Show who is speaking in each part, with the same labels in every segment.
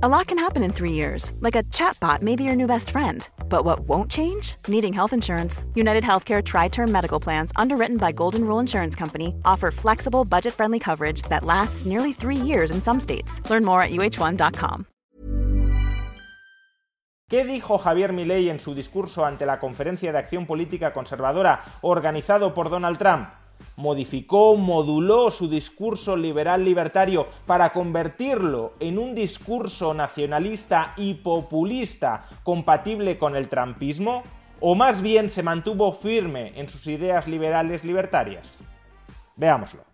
Speaker 1: A lot can happen in three years, like a chatbot may be your new best friend. But what won't change? Needing health insurance. United Healthcare Tri Term Medical Plans, underwritten by Golden Rule Insurance Company, offer flexible, budget friendly coverage that lasts nearly three years in some states. Learn more at uh1.com.
Speaker 2: ¿Qué dijo Javier Milei en su discurso ante la Conferencia de Acción Política Conservadora organizado por Donald Trump? Modificó, moduló su discurso liberal libertario para convertirlo en un discurso nacionalista y populista compatible con el trampismo? ¿O más bien se mantuvo firme en sus ideas liberales libertarias? Veámoslo.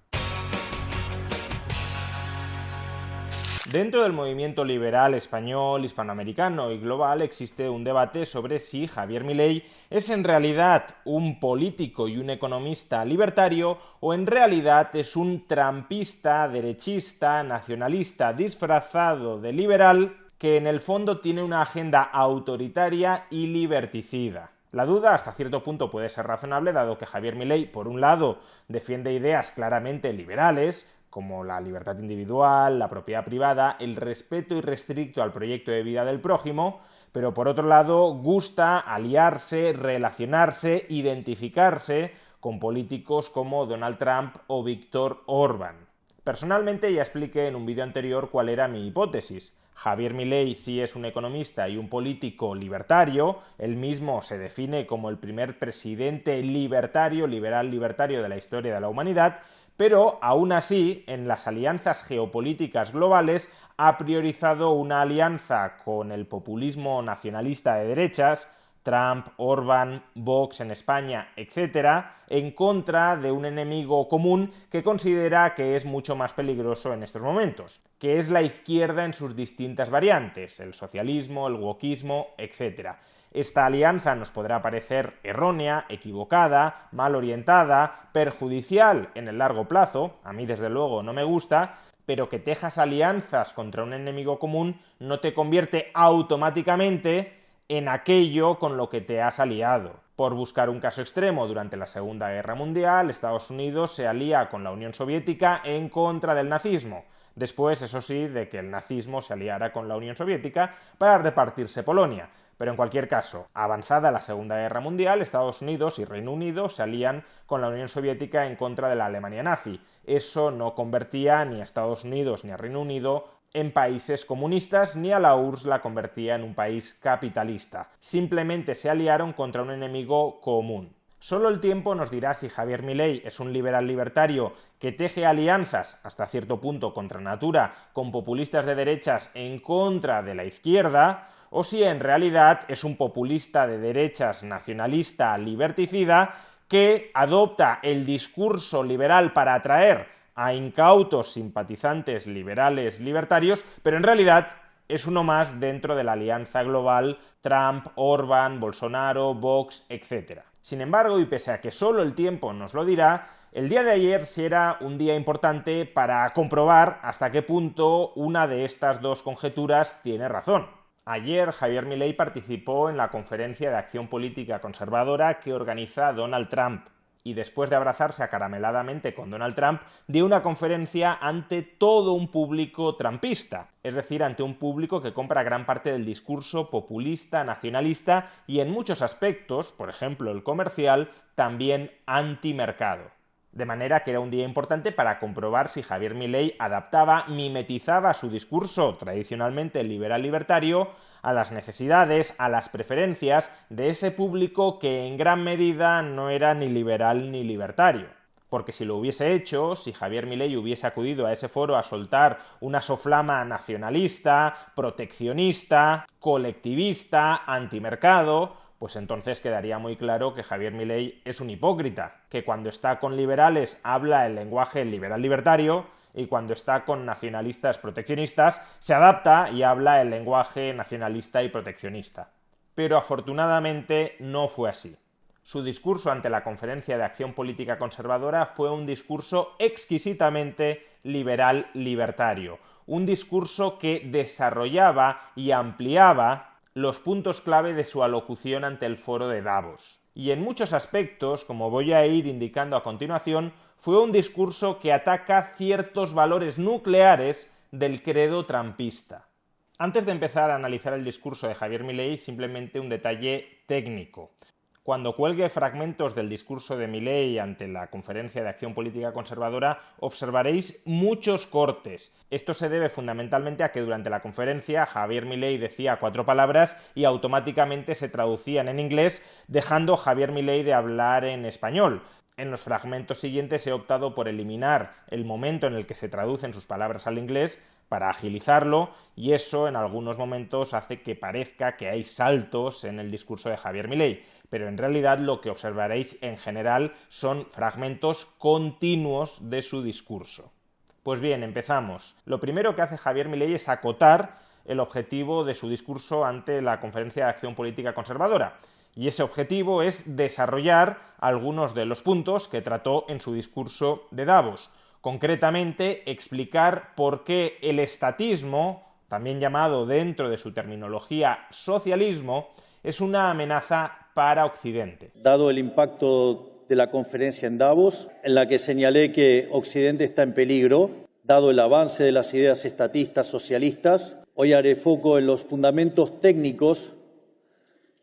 Speaker 2: Dentro del movimiento liberal español, hispanoamericano y global existe un debate sobre si Javier Milei es en realidad un político y un economista libertario o en realidad es un trampista, derechista, nacionalista disfrazado de liberal que en el fondo tiene una agenda autoritaria y liberticida. La duda hasta cierto punto puede ser razonable dado que Javier Milei, por un lado, defiende ideas claramente liberales, como la libertad individual, la propiedad privada, el respeto irrestricto al proyecto de vida del prójimo, pero por otro lado gusta aliarse, relacionarse, identificarse con políticos como Donald Trump o Víctor Orban. Personalmente ya expliqué en un vídeo anterior cuál era mi hipótesis. Javier Milei sí es un economista y un político libertario, él mismo se define como el primer presidente libertario, liberal libertario de la historia de la humanidad, pero aún así, en las alianzas geopolíticas globales, ha priorizado una alianza con el populismo nacionalista de derechas, Trump, Orban, Vox en España, etc., en contra de un enemigo común que considera que es mucho más peligroso en estos momentos, que es la izquierda en sus distintas variantes, el socialismo, el wokismo, etc. Esta alianza nos podrá parecer errónea, equivocada, mal orientada, perjudicial en el largo plazo, a mí desde luego no me gusta, pero que tejas alianzas contra un enemigo común no te convierte automáticamente en aquello con lo que te has aliado. Por buscar un caso extremo, durante la Segunda Guerra Mundial, Estados Unidos se alía con la Unión Soviética en contra del nazismo. Después, eso sí, de que el nazismo se aliara con la Unión Soviética para repartirse Polonia. Pero en cualquier caso, avanzada la Segunda Guerra Mundial, Estados Unidos y Reino Unido se alían con la Unión Soviética en contra de la Alemania nazi. Eso no convertía ni a Estados Unidos ni a Reino Unido en países comunistas ni a la URSS la convertía en un país capitalista. Simplemente se aliaron contra un enemigo común. Solo el tiempo nos dirá si Javier Milei es un liberal libertario que teje alianzas hasta cierto punto contra natura con populistas de derechas en contra de la izquierda o si en realidad es un populista de derechas nacionalista liberticida que adopta el discurso liberal para atraer a incautos simpatizantes liberales libertarios, pero en realidad es uno más dentro de la alianza global Trump, Orban, Bolsonaro, Vox, etc. Sin embargo, y pese a que solo el tiempo nos lo dirá, el día de ayer sí era un día importante para comprobar hasta qué punto una de estas dos conjeturas tiene razón. Ayer Javier Milei participó en la conferencia de acción política conservadora que organiza Donald Trump y después de abrazarse acarameladamente con Donald Trump, dio una conferencia ante todo un público trumpista, es decir, ante un público que compra gran parte del discurso populista, nacionalista y en muchos aspectos, por ejemplo el comercial, también antimercado. De manera que era un día importante para comprobar si Javier Milei adaptaba, mimetizaba su discurso tradicionalmente liberal libertario a las necesidades, a las preferencias de ese público que en gran medida no era ni liberal ni libertario. Porque si lo hubiese hecho, si Javier Milei hubiese acudido a ese foro a soltar una soflama nacionalista, proteccionista, colectivista, antimercado, pues entonces quedaría muy claro que Javier Milei es un hipócrita, que cuando está con liberales habla el lenguaje liberal libertario y cuando está con nacionalistas proteccionistas se adapta y habla el lenguaje nacionalista y proteccionista. Pero afortunadamente no fue así. Su discurso ante la Conferencia de Acción Política Conservadora fue un discurso exquisitamente liberal libertario, un discurso que desarrollaba y ampliaba los puntos clave de su alocución ante el foro de Davos. Y en muchos aspectos, como voy a ir indicando a continuación, fue un discurso que ataca ciertos valores nucleares del credo trampista. Antes de empezar a analizar el discurso de Javier Milei, simplemente un detalle técnico. Cuando cuelgue fragmentos del discurso de Milei ante la Conferencia de Acción Política Conservadora, observaréis muchos cortes. Esto se debe fundamentalmente a que durante la conferencia Javier Milei decía cuatro palabras y automáticamente se traducían en inglés, dejando Javier Milei de hablar en español. En los fragmentos siguientes he optado por eliminar el momento en el que se traducen sus palabras al inglés para agilizarlo y eso en algunos momentos hace que parezca que hay saltos en el discurso de Javier Milei pero en realidad lo que observaréis en general son fragmentos continuos de su discurso. Pues bien, empezamos. Lo primero que hace Javier Milei es acotar el objetivo de su discurso ante la Conferencia de Acción Política Conservadora. Y ese objetivo es desarrollar algunos de los puntos que trató en su discurso de Davos. Concretamente, explicar por qué el estatismo, también llamado dentro de su terminología socialismo, es una amenaza para Occidente.
Speaker 3: Dado el impacto de la conferencia en Davos, en la que señalé que Occidente está en peligro, dado el avance de las ideas estatistas socialistas, hoy haré foco en los fundamentos técnicos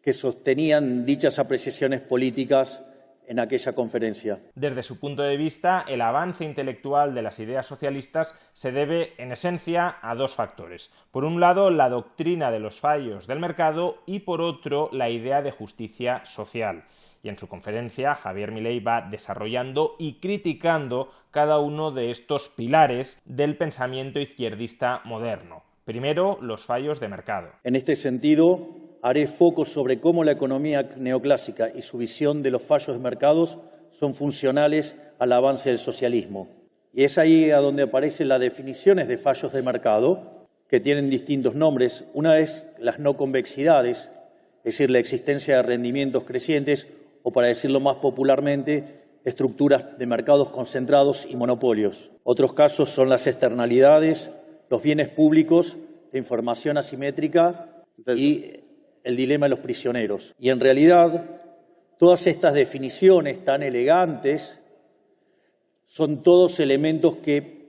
Speaker 3: que sostenían dichas apreciaciones políticas en aquella conferencia.
Speaker 2: Desde su punto de vista, el avance intelectual de las ideas socialistas se debe, en esencia, a dos factores. Por un lado, la doctrina de los fallos del mercado y por otro, la idea de justicia social. Y en su conferencia, Javier Milei va desarrollando y criticando cada uno de estos pilares del pensamiento izquierdista moderno. Primero, los fallos de mercado.
Speaker 3: En este sentido, haré foco sobre cómo la economía neoclásica y su visión de los fallos de mercados son funcionales al avance del socialismo. Y es ahí a donde aparecen las definiciones de fallos de mercado, que tienen distintos nombres. Una es las no convexidades, es decir, la existencia de rendimientos crecientes, o para decirlo más popularmente, estructuras de mercados concentrados y monopolios. Otros casos son las externalidades, los bienes públicos, la información asimétrica y el dilema de los prisioneros. Y en realidad, todas estas definiciones tan elegantes son todos elementos que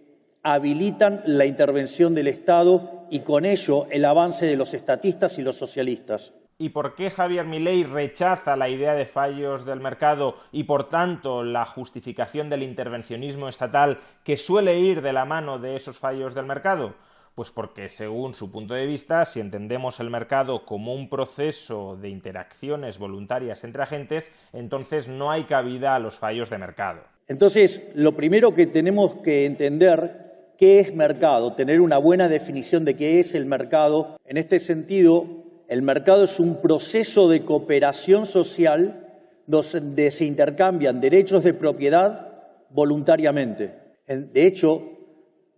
Speaker 3: habilitan la intervención del Estado y con ello el avance de los estatistas y los socialistas.
Speaker 2: ¿Y por qué Javier Milei rechaza la idea de fallos del mercado y por tanto la justificación del intervencionismo estatal que suele ir de la mano de esos fallos del mercado? Pues porque según su punto de vista, si entendemos el mercado como un proceso de interacciones voluntarias entre agentes, entonces no hay cabida a los fallos de mercado.
Speaker 3: Entonces, lo primero que tenemos que entender qué es mercado, tener una buena definición de qué es el mercado. En este sentido, el mercado es un proceso de cooperación social donde se intercambian derechos de propiedad voluntariamente. De hecho,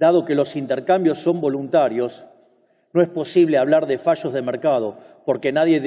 Speaker 3: Dado que los intercambios son voluntarios, no es posible hablar de fallos de mercado, porque nadie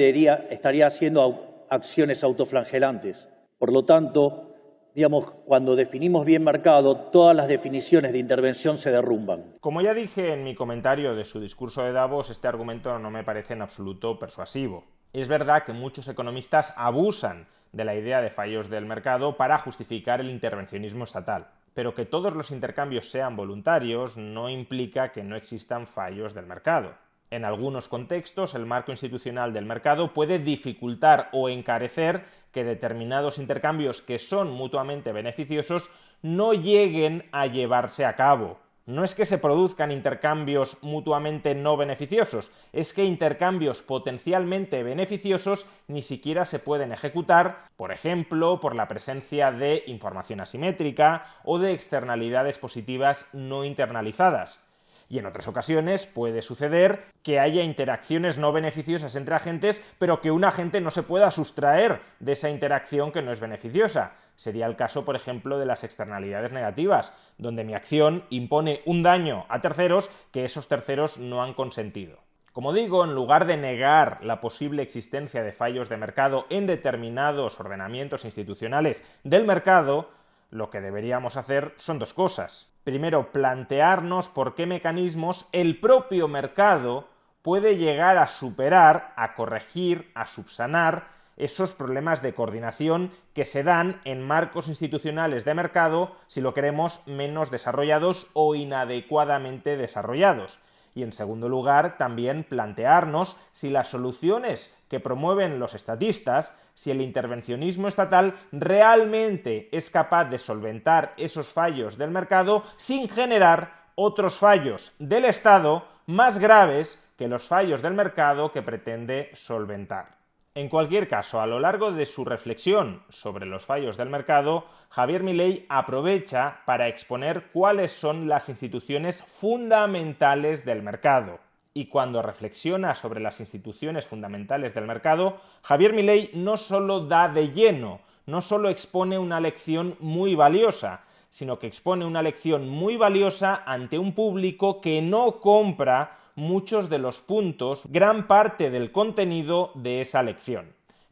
Speaker 3: estaría haciendo acciones autoflangelantes. Por lo tanto, digamos, cuando definimos bien mercado, todas las definiciones de intervención se derrumban.
Speaker 2: Como ya dije en mi comentario de su discurso de Davos, este argumento no me parece en absoluto persuasivo. Es verdad que muchos economistas abusan de la idea de fallos del mercado para justificar el intervencionismo estatal pero que todos los intercambios sean voluntarios no implica que no existan fallos del mercado. En algunos contextos, el marco institucional del mercado puede dificultar o encarecer que determinados intercambios que son mutuamente beneficiosos no lleguen a llevarse a cabo, no es que se produzcan intercambios mutuamente no beneficiosos, es que intercambios potencialmente beneficiosos ni siquiera se pueden ejecutar, por ejemplo, por la presencia de información asimétrica o de externalidades positivas no internalizadas. Y en otras ocasiones puede suceder que haya interacciones no beneficiosas entre agentes, pero que un agente no se pueda sustraer de esa interacción que no es beneficiosa. Sería el caso, por ejemplo, de las externalidades negativas, donde mi acción impone un daño a terceros que esos terceros no han consentido. Como digo, en lugar de negar la posible existencia de fallos de mercado en determinados ordenamientos institucionales del mercado, lo que deberíamos hacer son dos cosas. Primero, plantearnos por qué mecanismos el propio mercado puede llegar a superar, a corregir, a subsanar esos problemas de coordinación que se dan en marcos institucionales de mercado, si lo queremos, menos desarrollados o inadecuadamente desarrollados. Y en segundo lugar, también plantearnos si las soluciones que promueven los estatistas, si el intervencionismo estatal realmente es capaz de solventar esos fallos del mercado sin generar otros fallos del Estado más graves que los fallos del mercado que pretende solventar. En cualquier caso, a lo largo de su reflexión sobre los fallos del mercado, Javier Milei aprovecha para exponer cuáles son las instituciones fundamentales del mercado. Y cuando reflexiona sobre las instituciones fundamentales del mercado, Javier Milei no solo da de lleno, no solo expone una lección muy valiosa, sino que expone una lección muy valiosa ante un público que no compra muchos de los puntos, gran parte del contenido de esa lección.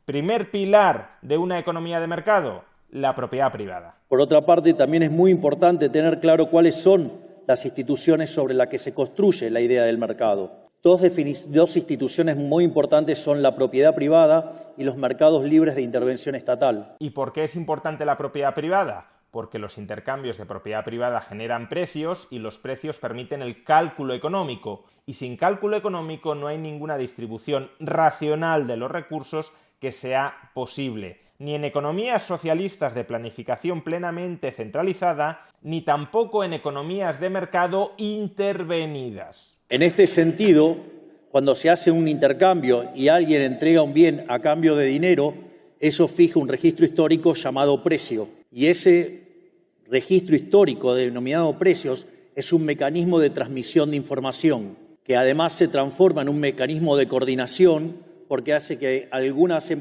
Speaker 2: Primer pilar de una economía de mercado, la propiedad privada.
Speaker 3: Por otra parte, también es muy importante tener claro cuáles son las instituciones sobre las que se construye la idea del mercado. Dos, dos, instituciones muy importantes son la propiedad privada y los mercados libres de intervención estatal.
Speaker 2: ¿Y por qué es importante la propiedad privada? Porque los intercambios de propiedad privada generan precios y los precios permiten el cálculo económico. Y sin cálculo económico no hay ninguna distribución racional de los recursos que sea posible, ni en economías socialistas de planificación plenamente centralizada, ni tampoco en economías de mercado intervenidas.
Speaker 3: En este sentido, cuando se hace un intercambio y alguien entrega un bien a cambio de dinero, eso fija un registro histórico llamado precio. Y ese registro histórico denominado precios es un mecanismo de transmisión de información que además se transforma en un mecanismo de coordinación porque hace que algunas,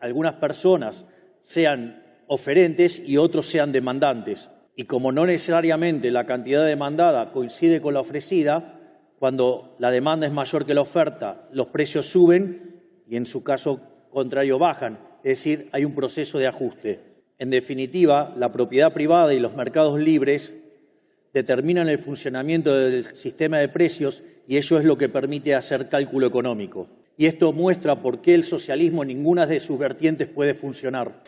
Speaker 3: algunas personas sean oferentes y otros sean demandantes. Y como no necesariamente la cantidad demandada coincide con la ofrecida, cuando la demanda es mayor que la oferta, los precios suben y en su caso contrario bajan. Es decir, hay un proceso de ajuste. En definitiva, la propiedad privada y los mercados libres determinan el funcionamiento del sistema de precios y eso es lo que permite hacer cálculo económico. Y esto muestra por qué el socialismo en ninguna de sus vertientes puede funcionar.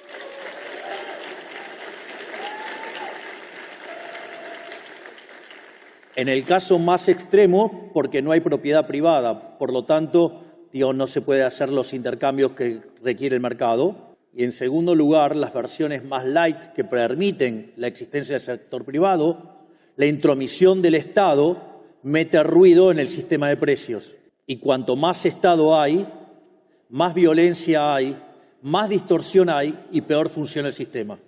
Speaker 3: En el caso más extremo, porque no hay propiedad privada, por lo tanto, no se puede hacer los intercambios que requiere el mercado. Y en segundo lugar, las versiones más light que permiten la existencia del sector privado, la intromisión del Estado mete ruido en el sistema de precios. Y cuanto más Estado hay, más violencia hay, más distorsión hay y peor funciona el sistema.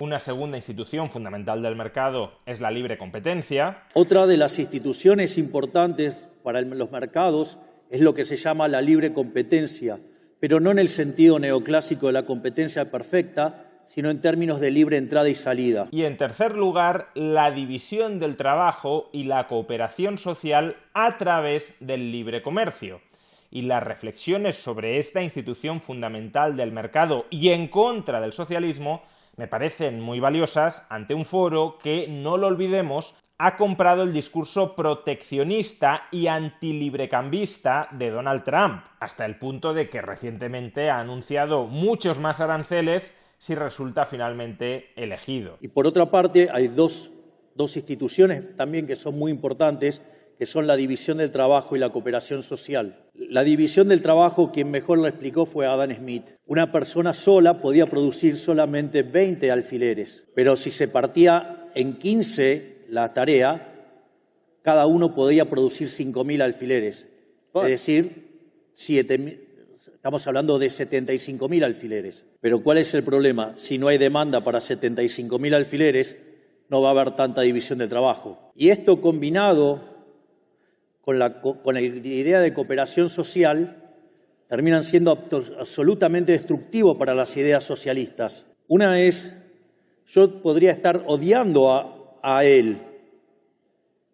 Speaker 2: Una segunda institución fundamental del mercado es la libre competencia.
Speaker 3: Otra de las instituciones importantes para los mercados es lo que se llama la libre competencia, pero no en el sentido neoclásico de la competencia perfecta, sino en términos de libre entrada y salida.
Speaker 2: Y en tercer lugar, la división del trabajo y la cooperación social a través del libre comercio. Y las reflexiones sobre esta institución fundamental del mercado y en contra del socialismo me parecen muy valiosas ante un foro que, no lo olvidemos, ha comprado el discurso proteccionista y antilibrecambista de Donald Trump, hasta el punto de que recientemente ha anunciado muchos más aranceles si resulta finalmente elegido.
Speaker 3: Y por otra parte, hay dos, dos instituciones también que son muy importantes, que son la división del trabajo y la cooperación social. La división del trabajo, quien mejor lo explicó fue Adam Smith. Una persona sola podía producir solamente 20 alfileres, pero si se partía en 15 la tarea, cada uno podía producir 5.000 alfileres. Es decir, estamos hablando de 75.000 alfileres. Pero ¿cuál es el problema? Si no hay demanda para 75.000 alfileres, no va a haber tanta división de trabajo. Y esto combinado con la, idea de cooperación social, terminan siendo absolutamente destructivos para las ideas socialistas. Una es, yo podría estar odiando a, a él,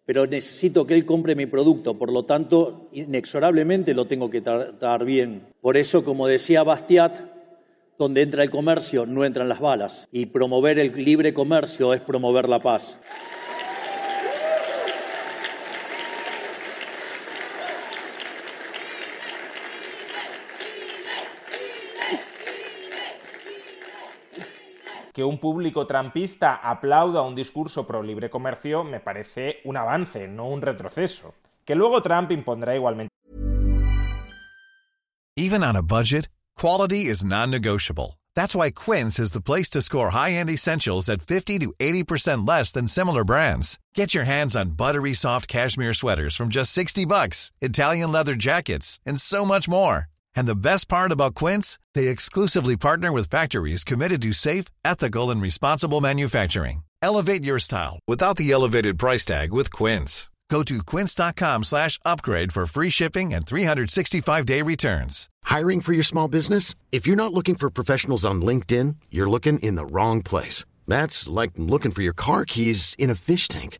Speaker 3: pero necesito que él compre mi producto, por lo tanto, inexorablemente lo tengo que tratar bien. Por eso, como decía Bastiat, donde entra el comercio no entran las balas, y promover el libre comercio es promover la paz.
Speaker 2: Que un público trampista aplauda un discurso pro libre comercio me parece un avance, no un retroceso. Que luego Trump impondrá igualmente.
Speaker 4: Even on a budget, quality is non-negotiable. That's why Quince is the place to score high-end essentials at 50 to 80% less than similar brands. Get your hands on buttery soft cashmere sweaters from just 60 bucks, Italian leather jackets, and so much more. And the best part about Quince, they exclusively partner with factories committed to safe, ethical, and responsible manufacturing. Elevate your style without the elevated price tag with Quince. Go to quince.com slash upgrade for free shipping and 365-day returns.
Speaker 5: Hiring for your small business? If you're not looking for professionals on LinkedIn, you're looking in the wrong place. That's like looking for your car keys in a fish tank.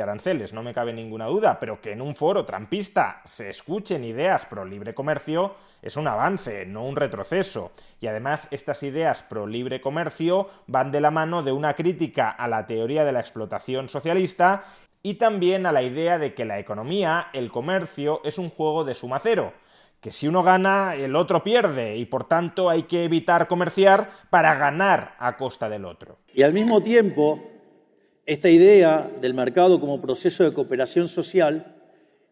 Speaker 2: Aranceles, no me cabe ninguna duda, pero que en un foro trampista se escuchen ideas pro libre comercio es un avance, no un retroceso. Y además estas ideas pro libre comercio van de la mano de una crítica a la teoría de la explotación socialista y también a la idea de que la economía, el comercio, es un juego de suma cero que si uno gana, el otro pierde, y por tanto hay que evitar comerciar para ganar a costa del otro.
Speaker 3: Y al mismo tiempo, esta idea del mercado como proceso de cooperación social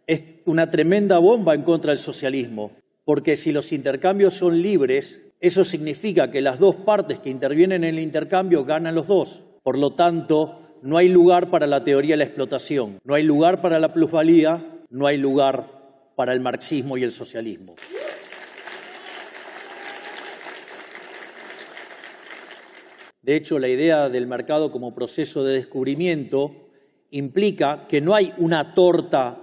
Speaker 3: es una tremenda bomba en contra del socialismo, porque si los intercambios son libres, eso significa que las dos partes que intervienen en el intercambio ganan los dos. Por lo tanto, no hay lugar para la teoría de la explotación, no hay lugar para la plusvalía, no hay lugar para el marxismo y el socialismo. De hecho, la idea del mercado como proceso de descubrimiento implica que no hay una torta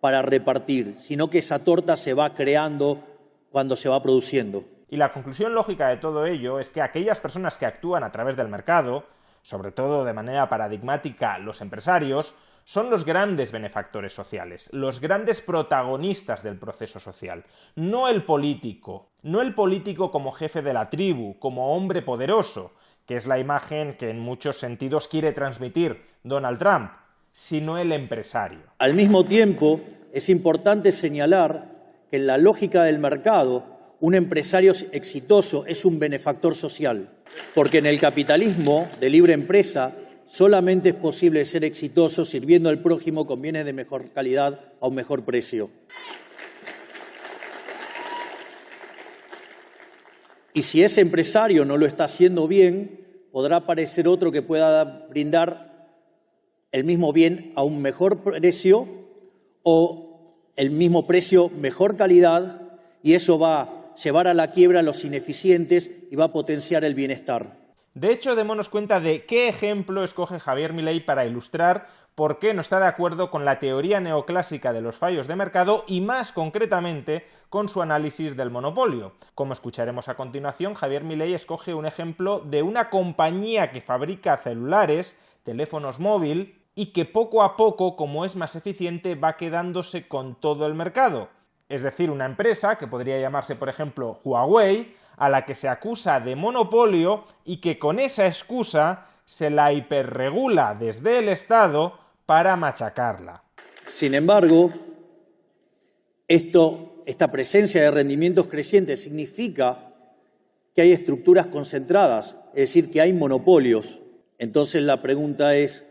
Speaker 3: para repartir, sino que esa torta se va creando cuando se va produciendo.
Speaker 2: Y la conclusión lógica de todo ello es que aquellas personas que actúan a través del mercado, sobre todo de manera paradigmática los empresarios, son los grandes benefactores sociales, los grandes protagonistas del proceso social, no el político, no el político como jefe de la tribu, como hombre poderoso, que es la imagen que en muchos sentidos quiere transmitir Donald Trump, sino el empresario.
Speaker 3: Al mismo tiempo, es importante señalar que en la lógica del mercado, un empresario exitoso es un benefactor social, porque en el capitalismo de libre empresa solamente es posible ser exitoso sirviendo al prójimo con bienes de mejor calidad a un mejor precio. Y si ese empresario no lo está haciendo bien, podrá aparecer otro que pueda brindar el mismo bien a un mejor precio o el mismo precio, mejor calidad, y eso va a llevar a la quiebra a los ineficientes y va a potenciar el bienestar.
Speaker 2: De hecho, démonos cuenta de qué ejemplo escoge Javier Milei para ilustrar por qué no está de acuerdo con la teoría neoclásica de los fallos de mercado y más concretamente con su análisis del monopolio. Como escucharemos a continuación, Javier Milei escoge un ejemplo de una compañía que fabrica celulares, teléfonos móvil y que poco a poco, como es más eficiente, va quedándose con todo el mercado. Es decir, una empresa que podría llamarse, por ejemplo, Huawei, a la que se acusa de monopolio y que con esa excusa se la hiperregula desde el Estado para machacarla.
Speaker 3: Sin embargo, esto, esta presencia de rendimientos crecientes significa que hay estructuras concentradas, es decir, que hay monopolios. Entonces la pregunta es,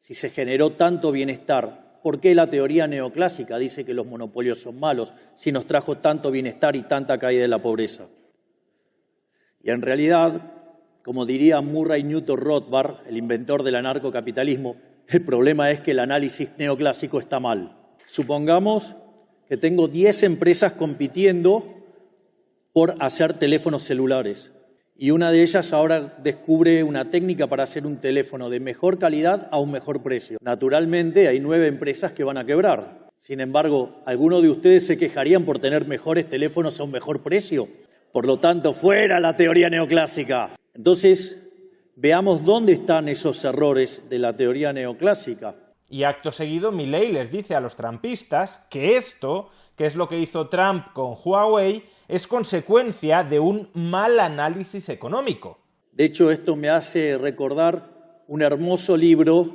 Speaker 3: si se generó tanto bienestar, ¿por qué la teoría neoclásica dice que los monopolios son malos si nos trajo tanto bienestar y tanta caída de la pobreza? Y en realidad, como diría Murray Newton Rothbard, el inventor del anarcocapitalismo, el problema es que el análisis neoclásico está mal. Supongamos que tengo 10 empresas compitiendo por hacer teléfonos celulares y una de ellas ahora descubre una técnica para hacer un teléfono de mejor calidad a un mejor precio. Naturalmente hay nueve empresas que van a quebrar. Sin embargo, ¿alguno de ustedes se quejarían por tener mejores teléfonos a un mejor precio? Por lo tanto, fuera la teoría neoclásica. Entonces, veamos dónde están esos errores de la teoría neoclásica.
Speaker 2: Y acto seguido, Milley les dice a los trampistas que esto, que es lo que hizo Trump con Huawei, es consecuencia de un mal análisis económico.
Speaker 3: De hecho, esto me hace recordar un hermoso libro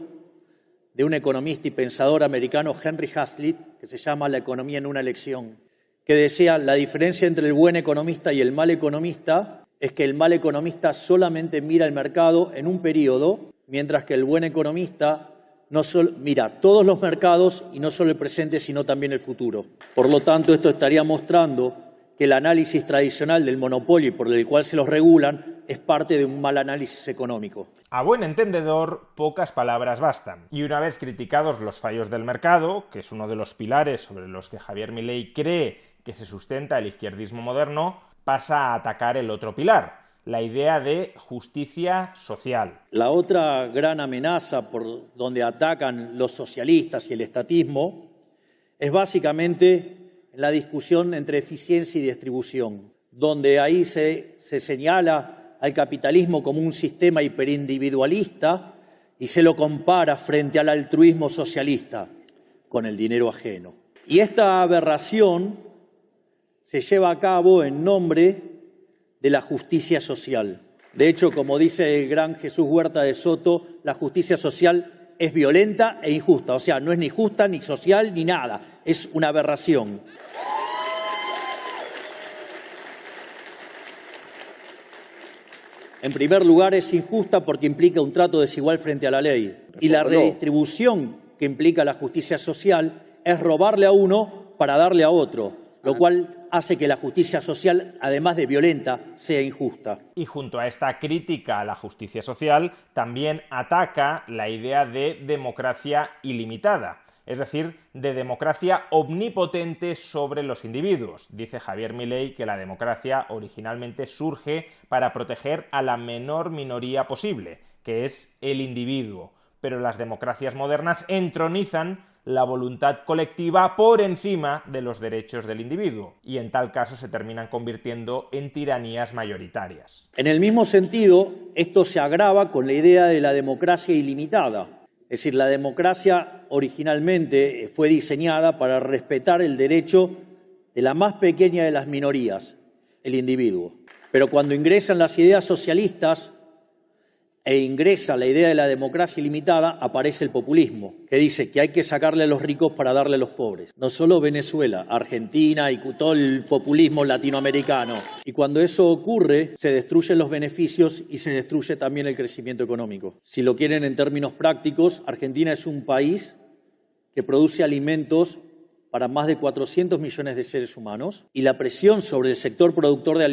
Speaker 3: de un economista y pensador americano, Henry Hazlitt, que se llama La economía en una lección, que decía, la diferencia entre el buen economista y el mal economista es que el mal economista solamente mira el mercado en un periodo, mientras que el buen economista no solo, mira todos los mercados y no solo el presente, sino también el futuro. Por lo tanto, esto estaría mostrando que el análisis tradicional del monopolio y por el cual se los regulan es parte de un mal análisis económico.
Speaker 2: A buen entendedor, pocas palabras bastan. Y una vez criticados los fallos del mercado, que es uno de los pilares sobre los que Javier Milei cree que se sustenta el izquierdismo moderno, pasa a atacar el otro pilar, la idea de justicia social.
Speaker 3: La otra gran amenaza por donde atacan los socialistas y el estatismo es básicamente la discusión entre eficiencia y distribución, donde ahí se, se señala al capitalismo como un sistema hiperindividualista y se lo compara frente al altruismo socialista con el dinero ajeno. Y esta aberración se lleva a cabo en nombre de la justicia social. De hecho, como dice el gran Jesús Huerta de Soto, la justicia social es violenta e injusta, o sea, no es ni justa, ni social, ni nada, es una aberración. En primer lugar, es injusta porque implica un trato desigual frente a la ley. Y la redistribución que implica la justicia social es robarle a uno para darle a otro, lo cual hace que la justicia social, además de violenta, sea injusta.
Speaker 2: Y junto a esta crítica a la justicia social, también ataca la idea de democracia ilimitada, es decir, de democracia omnipotente sobre los individuos. Dice Javier Milei que la democracia originalmente surge para proteger a la menor minoría posible, que es el individuo. Pero las democracias modernas entronizan la voluntad colectiva por encima de los derechos del individuo, y en tal caso se terminan convirtiendo en tiranías mayoritarias.
Speaker 3: En el mismo sentido, esto se agrava con la idea de la democracia ilimitada. Es decir, la democracia originalmente fue diseñada para respetar el derecho de la más pequeña de las minorías, el individuo. Pero cuando ingresan las ideas socialistas, e ingresa la idea de la democracia ilimitada, aparece el populismo, que dice que hay que sacarle a los ricos para darle a los pobres. No solo Venezuela, Argentina y todo el populismo latinoamericano. Y cuando eso ocurre, se destruyen los beneficios y se destruye también el crecimiento económico. Si lo quieren en términos prácticos, Argentina es un país que produce alimentos para más de 400 millones de seres humanos y la presión sobre el sector productor de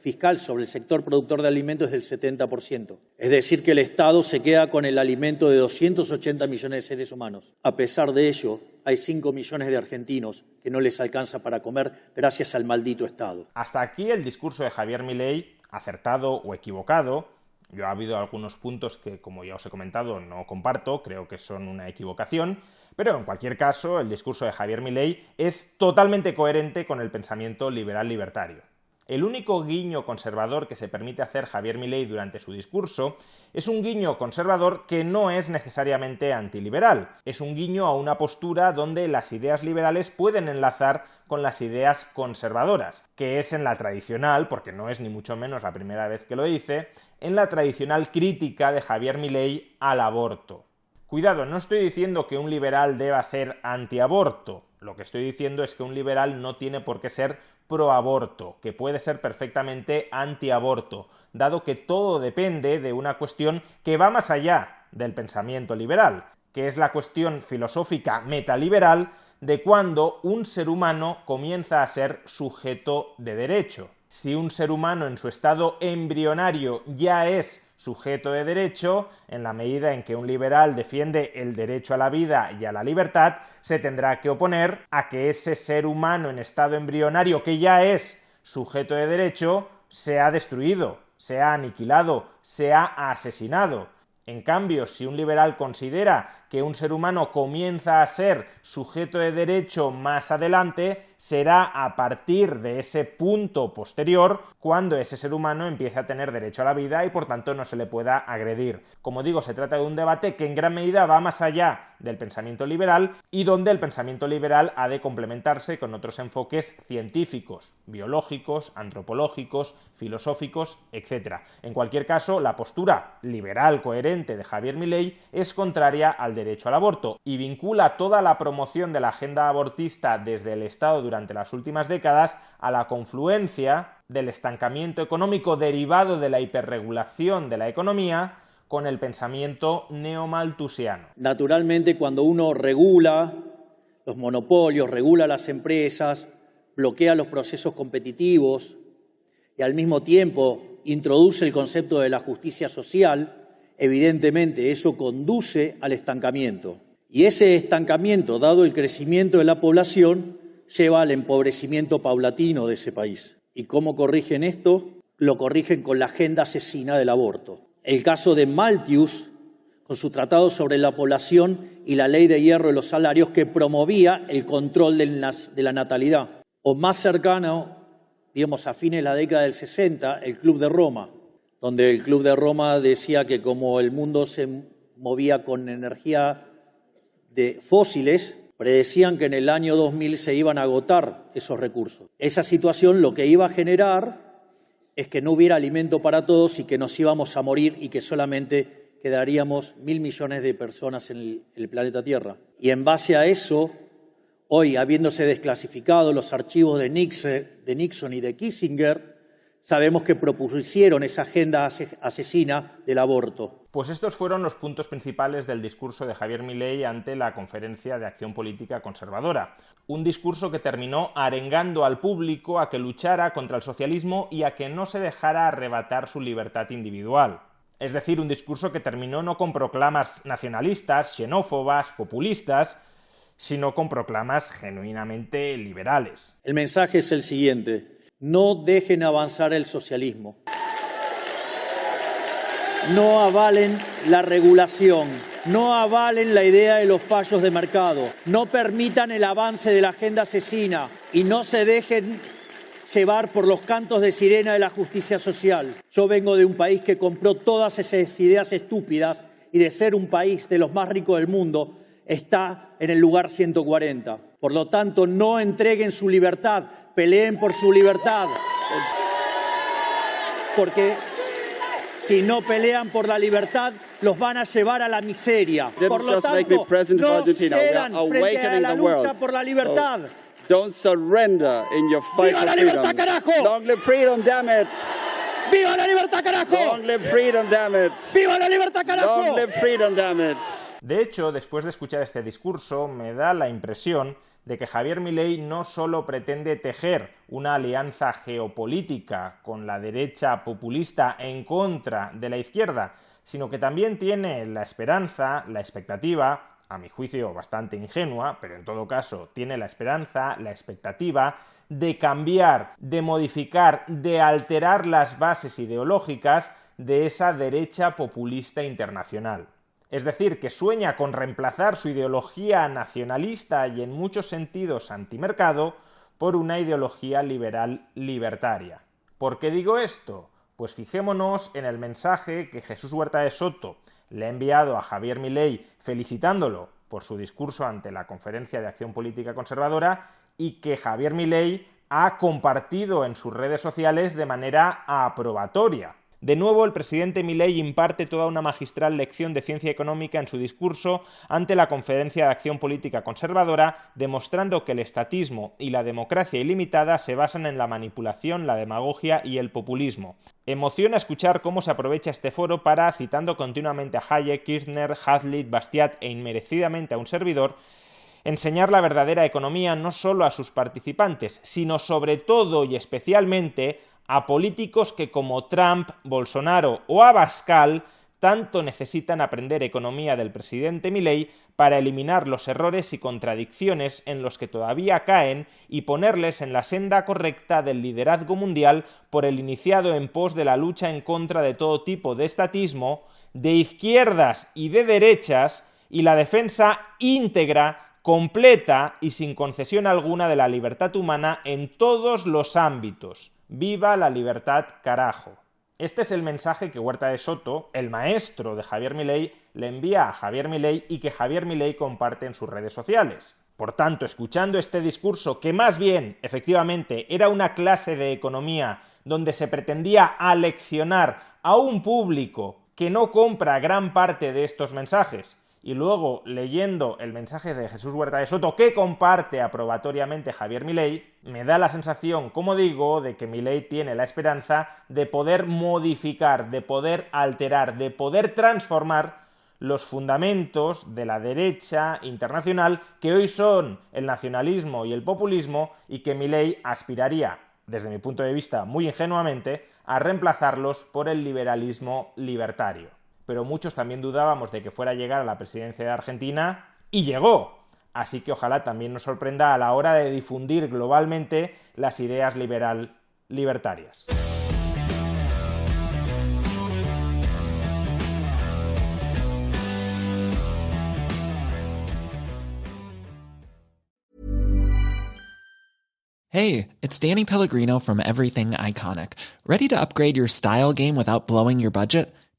Speaker 3: fiscal sobre el sector productor de alimentos es del 70%. Es decir, que el Estado se queda con el alimento de 280 millones de seres humanos. A pesar de ello, hay 5 millones de argentinos que no les alcanza para comer gracias al maldito Estado.
Speaker 2: Hasta aquí el discurso de Javier Milei, acertado o equivocado, yo ha habido algunos puntos que, como ya os he comentado, no comparto, creo que son una equivocación, pero en cualquier caso, el discurso de Javier Milei es totalmente coherente con el pensamiento liberal libertario. El único guiño conservador que se permite hacer Javier Milei durante su discurso es un guiño conservador que no es necesariamente antiliberal, es un guiño a una postura donde las ideas liberales pueden enlazar con las ideas conservadoras, que es en la tradicional, porque no es ni mucho menos la primera vez que lo dice, en la tradicional crítica de Javier Milei al aborto. Cuidado, no estoy diciendo que un liberal deba ser antiaborto, lo que estoy diciendo es que un liberal no tiene por qué ser proaborto, que puede ser perfectamente antiaborto, dado que todo depende de una cuestión que va más allá del pensamiento liberal, que es la cuestión filosófica metaliberal de cuando un ser humano comienza a ser sujeto de derecho. Si un ser humano en su estado embrionario ya es sujeto de derecho, en la medida en que un liberal defiende el derecho a la vida y a la libertad, se tendrá que oponer a que ese ser humano en estado embrionario que ya es sujeto de derecho sea destruido, sea aniquilado, sea asesinado. En cambio, si un liberal considera que un ser humano comienza a ser sujeto de derecho más adelante, será a partir de ese punto posterior cuando ese ser humano empiece a tener derecho a la vida y por tanto no se le pueda agredir. Como digo, se trata de un debate que en gran medida va más allá del pensamiento liberal y donde el pensamiento liberal ha de complementarse con otros enfoques científicos, biológicos, antropológicos, filosóficos, etc. En cualquier caso, la postura liberal coherente de Javier Milei es contraria al derecho al aborto y vincula toda la promoción de la agenda abortista desde el Estado durante las últimas décadas a la confluencia del estancamiento económico derivado de la hiperregulación de la economía con el pensamiento neomaltusiano.
Speaker 3: Naturalmente, cuando uno regula los monopolios, regula las empresas, bloquea los procesos competitivos y al mismo tiempo introduce el concepto de la justicia social, evidentemente eso conduce al estancamiento. Y ese estancamiento, dado el crecimiento de la población, lleva al empobrecimiento paulatino de ese país. ¿Y cómo corrigen esto? Lo corrigen con la agenda asesina del aborto. El caso de Malthus, con su tratado sobre la población y la ley de hierro de los salarios que promovía el control de la natalidad. O más cercano, digamos, a fines de la década del 60, el Club de Roma, donde el Club de Roma decía que como el mundo se movía con energía de fósiles, predecían que en el año 2000 se iban a agotar esos recursos. Esa situación lo que iba a generar es que no hubiera alimento para todos y que nos íbamos a morir y que solamente quedaríamos mil millones de personas en el, planeta Tierra. Y en base a eso, hoy, habiéndose desclasificado los archivos de Nixon y de Kissinger, sabemos que propusieron esa agenda asesina del aborto.
Speaker 2: Pues estos fueron los puntos principales del discurso de Javier Milei ante la Conferencia de Acción Política Conservadora. Un discurso que terminó arengando al público a que luchara contra el socialismo y a que no se dejara arrebatar su libertad individual. Es decir, un discurso que terminó no con proclamas nacionalistas, xenófobas, populistas, sino con proclamas genuinamente liberales.
Speaker 3: El mensaje es el siguiente no dejen avanzar el socialismo. No avalen la regulación. No avalen la idea de los fallos de mercado. No permitan el avance de la agenda asesina y no se dejen llevar por los cantos de sirena de la justicia social. Yo vengo de un país que compró todas esas ideas estúpidas y de ser un país de los más ricos del mundo está en el lugar 140. Por lo tanto, no entreguen su libertad, peleen por su libertad. Porque si no pelean por la libertad, los van a llevar a la miseria. Por lo tanto, no cedan frente a la lucha por la libertad.
Speaker 6: Don't surrender in your fight
Speaker 3: ¡Viva la libertad, carajo!
Speaker 6: Long live freedom, damn it!
Speaker 3: ¡Viva la libertad, carajo!
Speaker 6: Long live freedom, damn it!
Speaker 3: ¡Viva la libertad, carajo!
Speaker 6: Long live freedom, damn it!
Speaker 2: De hecho, después de escuchar este discurso, me da la impresión de que Javier Milei no solo pretende tejer una alianza geopolítica con la derecha populista en contra de la izquierda, sino que también tiene la esperanza, la expectativa, a mi juicio bastante ingenua, pero en todo caso tiene la esperanza, la expectativa de cambiar, de modificar, de alterar las bases ideológicas de esa derecha populista internacional es decir, que sueña con reemplazar su ideología nacionalista y en muchos sentidos antimercado por una ideología liberal libertaria. ¿Por qué digo esto? Pues fijémonos en el mensaje que Jesús Huerta de Soto le ha enviado a Javier Milei felicitándolo por su discurso ante la Conferencia de Acción Política Conservadora y que Javier Milei ha compartido en sus redes sociales de manera aprobatoria. De nuevo, el presidente Milei imparte toda una magistral lección de ciencia económica en su discurso ante la Conferencia de Acción Política Conservadora, demostrando que el estatismo y la democracia ilimitada se basan en la manipulación, la demagogia y el populismo. Emociona escuchar cómo se aprovecha este foro para, citando continuamente a Hayek, Kirchner, Hazlitt, Bastiat e inmerecidamente a un servidor, enseñar la verdadera economía no solo a sus participantes, sino sobre todo y especialmente a políticos que como Trump, Bolsonaro o Abascal tanto necesitan aprender economía del presidente Milley para eliminar los errores y contradicciones en los que todavía caen y ponerles en la senda correcta del liderazgo mundial por el iniciado en pos de la lucha en contra de todo tipo de estatismo, de izquierdas y de derechas, y la defensa íntegra, completa y sin concesión alguna de la libertad humana en todos los ámbitos. ¡Viva la libertad, carajo! Este es el mensaje que Huerta de Soto, el maestro de Javier Milei, le envía a Javier Milei y que Javier Milei comparte en sus redes sociales. Por tanto, escuchando este discurso, que más bien, efectivamente, era una clase de economía donde se pretendía aleccionar a un público que no compra gran parte de estos mensajes, y luego leyendo el mensaje de Jesús Huerta de Soto que comparte aprobatoriamente Javier Milei, me da la sensación, como digo, de que Milei tiene la esperanza de poder modificar, de poder alterar, de poder transformar los fundamentos de la derecha internacional que hoy son el nacionalismo y el populismo y que Milei aspiraría, desde mi punto de vista muy ingenuamente, a reemplazarlos por el liberalismo libertario pero muchos también dudábamos de que fuera a llegar a la presidencia de Argentina y llegó. Así que ojalá también nos sorprenda a la hora de difundir globalmente las ideas liberal libertarias.
Speaker 7: Hey, it's Danny Pellegrino from Everything Iconic. Ready to upgrade your style game without blowing your budget?